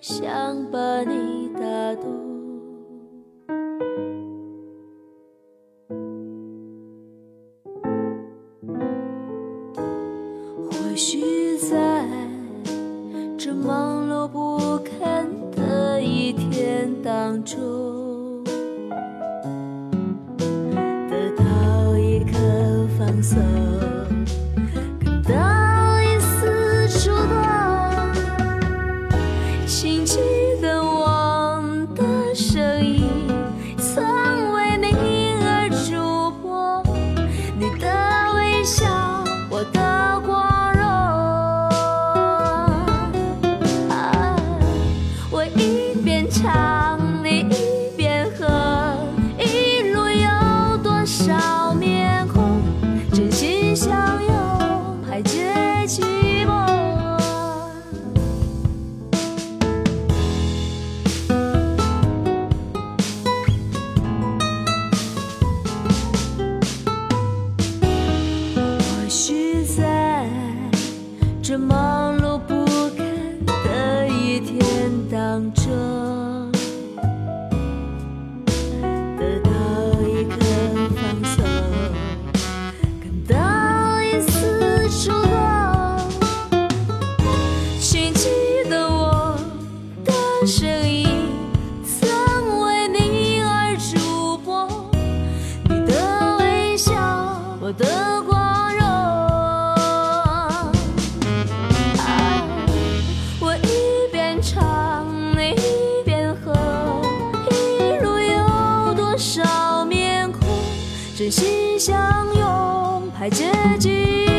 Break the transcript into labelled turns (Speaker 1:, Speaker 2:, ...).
Speaker 1: 想把你打动。或许在这忙碌不堪的一天当中我一边唱。每天当中的心相拥，排解寂寞。